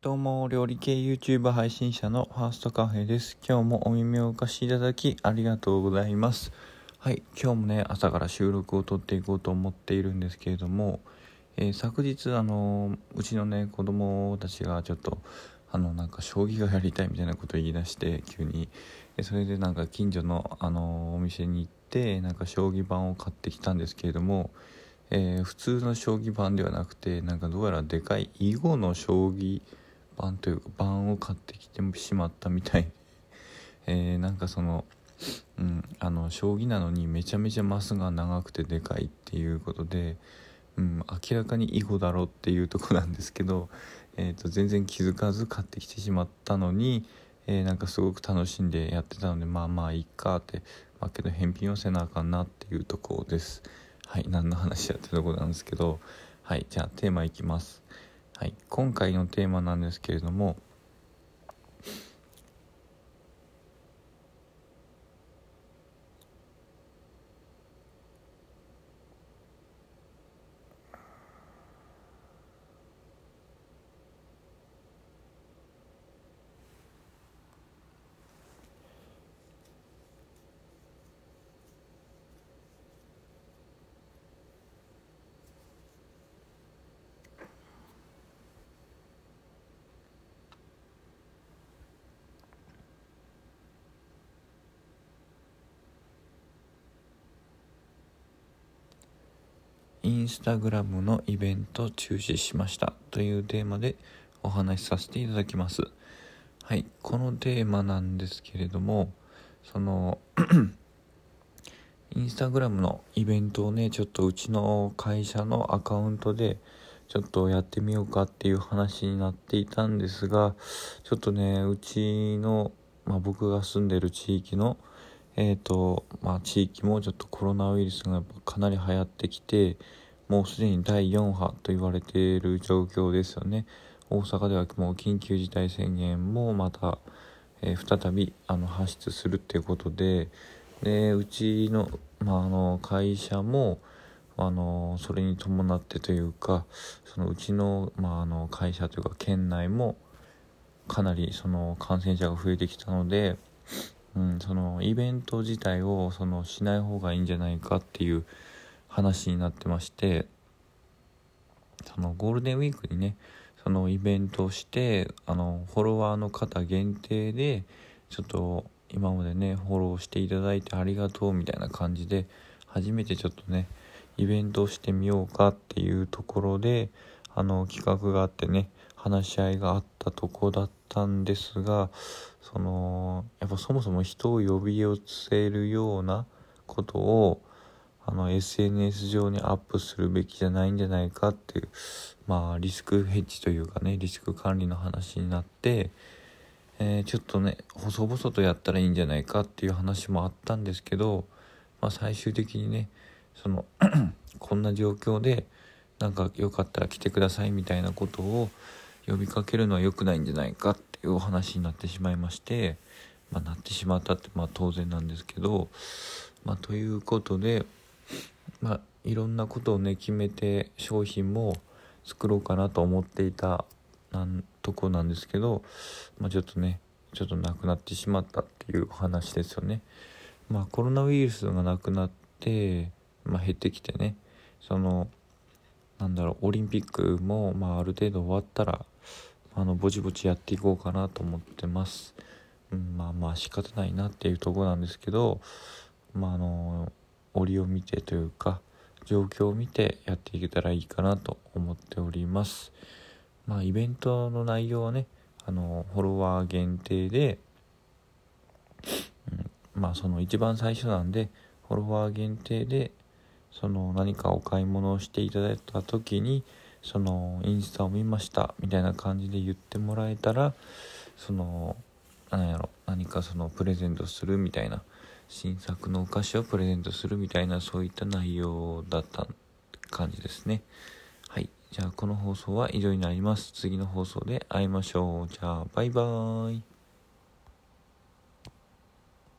どうも、料理系 YouTube 配信者のファーストカフェです。今日もお耳をお貸しいただきありがとうございます。はい、今日もね、朝から収録を撮っていこうと思っているんですけれども、えー昨日、あのーうちのね、子供たちがちょっと、あの、なんか将棋がやりたいみたいなことを言い出して、急に。それでなんか近所の、あのーお店に行って、なんか将棋盤を買ってきたんですけれども、え普通の将棋盤ではなくてなんかどうやらでかい囲碁の将棋というか盤を買ってきてしまったみたい、えーなんかそのうんあの将棋なのにめちゃめちゃマスが長くてでかいっていうことで、うん、明らかに囲碁だろっていうとこなんですけど、えー、と全然気づかず買ってきてしまったのに、えーなんかすごく楽しんでやってたのでまあまあいいかってまあけど返品をせなあかんなっていうとこです。はい、何の話やってとこなんですけど、はい、じゃあテーマいきます。はい、今回のテーマなんですけれども、インスタグラムのイベント中止しましたというテーマでお話しさせていただきます。はい、このテーマなんですけれども、その インスタグラムのイベントをね、ちょっとうちの会社のアカウントでちょっとやってみようかっていう話になっていたんですが、ちょっとね、うちの、まあ、僕が住んでる地域の、えーとまあ、地域もちょっとコロナウイルスがやっぱかなり流行ってきてもうすでに第4波と言われている状況ですよね。大阪ではもう緊急事態宣言もまた、えー再びあの発出するっていうことででうちの,、まあ、あの会社もあのそれに伴ってというかそのうちの,、まあ、あの会社というか県内もかなりその感染者が増えてきたので、うん、そのイベント自体をそのしない方がいいんじゃないかっていう話になってましてそのゴールデンウィークにねそのイベントをしてあのフォロワーの方限定でちょっと今までねフォローしていただいてありがとうみたいな感じで初めてちょっとねイベントをしてみようかっていうところであの企画があってね話し合いがあったとこだったんですがそのやっぱそもそも人を呼び寄せるようなことをあの SNS 上にアップするべきじゃないんじゃないかっていうまあリスクヘッジというかねリスク管理の話になって、えーちょっとね細々とやったらいいんじゃないかっていう話もあったんですけど、まあ、最終的にねその こんな状況でなんかよかったら来てくださいみたいなことを呼びかけるのは良くないんじゃないかっていうお話になってしまいまして、まあ、なってしまったってまあ当然なんですけど、まあ、ということで、まあ、いろんなことをね決めて商品も作ろうかなと思っていたなんとこなんですけど、まあ、ちょっとねちょっとなくなってしまったっていう話ですよね。まあ、コロナウイルスがなくなって、まあ、減ってきてねそのなんだろうオリンピックも、まあ、ある程度終わったらあのぼちぼちやっていこうかなと思ってます。うん、まあまあ仕方ないなっていうとこなんですけど、まああの折を見てというか状況を見てやっていけたらいいかなと思っております。まあイベントの内容はねあのフォロワー限定で、うん、まあその一番最初なんでフォロワー限定でその何かお買い物をしていただいた時にそのインスタを見ましたみたいな感じで言ってもらえたらその何やろ何かそのプレゼントするみたいな新作のお菓子をプレゼントするみたいなそういった内容だった感じですね。はい。じゃあこの放送は以上になります。次の放送で会いましょう。じゃあバイバーイ。